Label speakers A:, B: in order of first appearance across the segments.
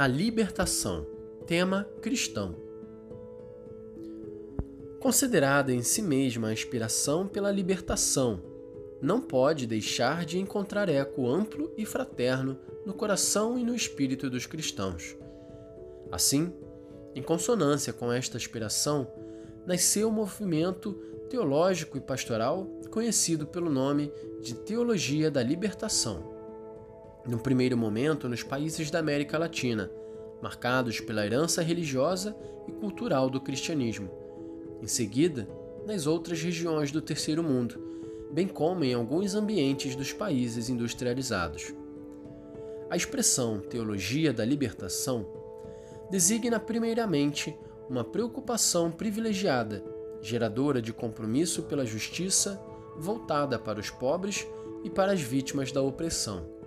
A: A libertação, tema cristão. Considerada em si mesma a inspiração pela libertação, não pode deixar de encontrar eco amplo e fraterno no coração e no espírito dos cristãos. Assim, em consonância com esta aspiração, nasceu o movimento teológico e pastoral conhecido pelo nome de Teologia da Libertação. No primeiro momento, nos países da América Latina, marcados pela herança religiosa e cultural do cristianismo. Em seguida, nas outras regiões do Terceiro Mundo, bem como em alguns ambientes dos países industrializados. A expressão teologia da libertação designa primeiramente uma preocupação privilegiada, geradora de compromisso pela justiça, voltada para os pobres e para as vítimas da opressão.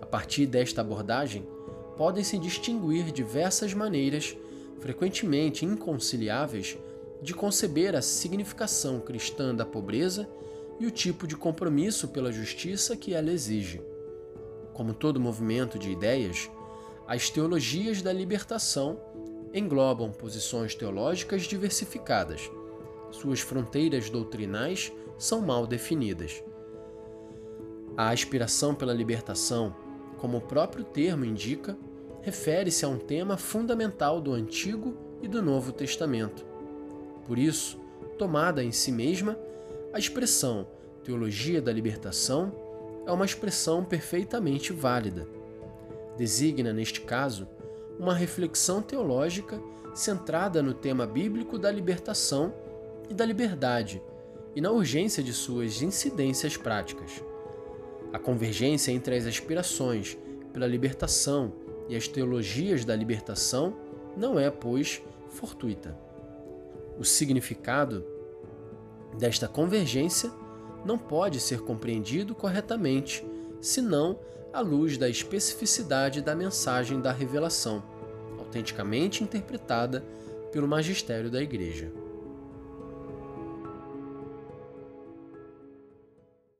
A: A partir desta abordagem, podem se distinguir diversas maneiras, frequentemente inconciliáveis, de conceber a significação cristã da pobreza e o tipo de compromisso pela justiça que ela exige. Como todo movimento de ideias, as teologias da libertação englobam posições teológicas diversificadas. Suas fronteiras doutrinais são mal definidas. A aspiração pela libertação, como o próprio termo indica, refere-se a um tema fundamental do Antigo e do Novo Testamento. Por isso, tomada em si mesma, a expressão teologia da libertação é uma expressão perfeitamente válida. Designa, neste caso, uma reflexão teológica centrada no tema bíblico da libertação e da liberdade e na urgência de suas incidências práticas. A convergência entre as aspirações pela libertação e as teologias da libertação não é, pois, fortuita. O significado desta convergência não pode ser compreendido corretamente, senão à luz da especificidade da mensagem da revelação, autenticamente interpretada pelo magistério da Igreja.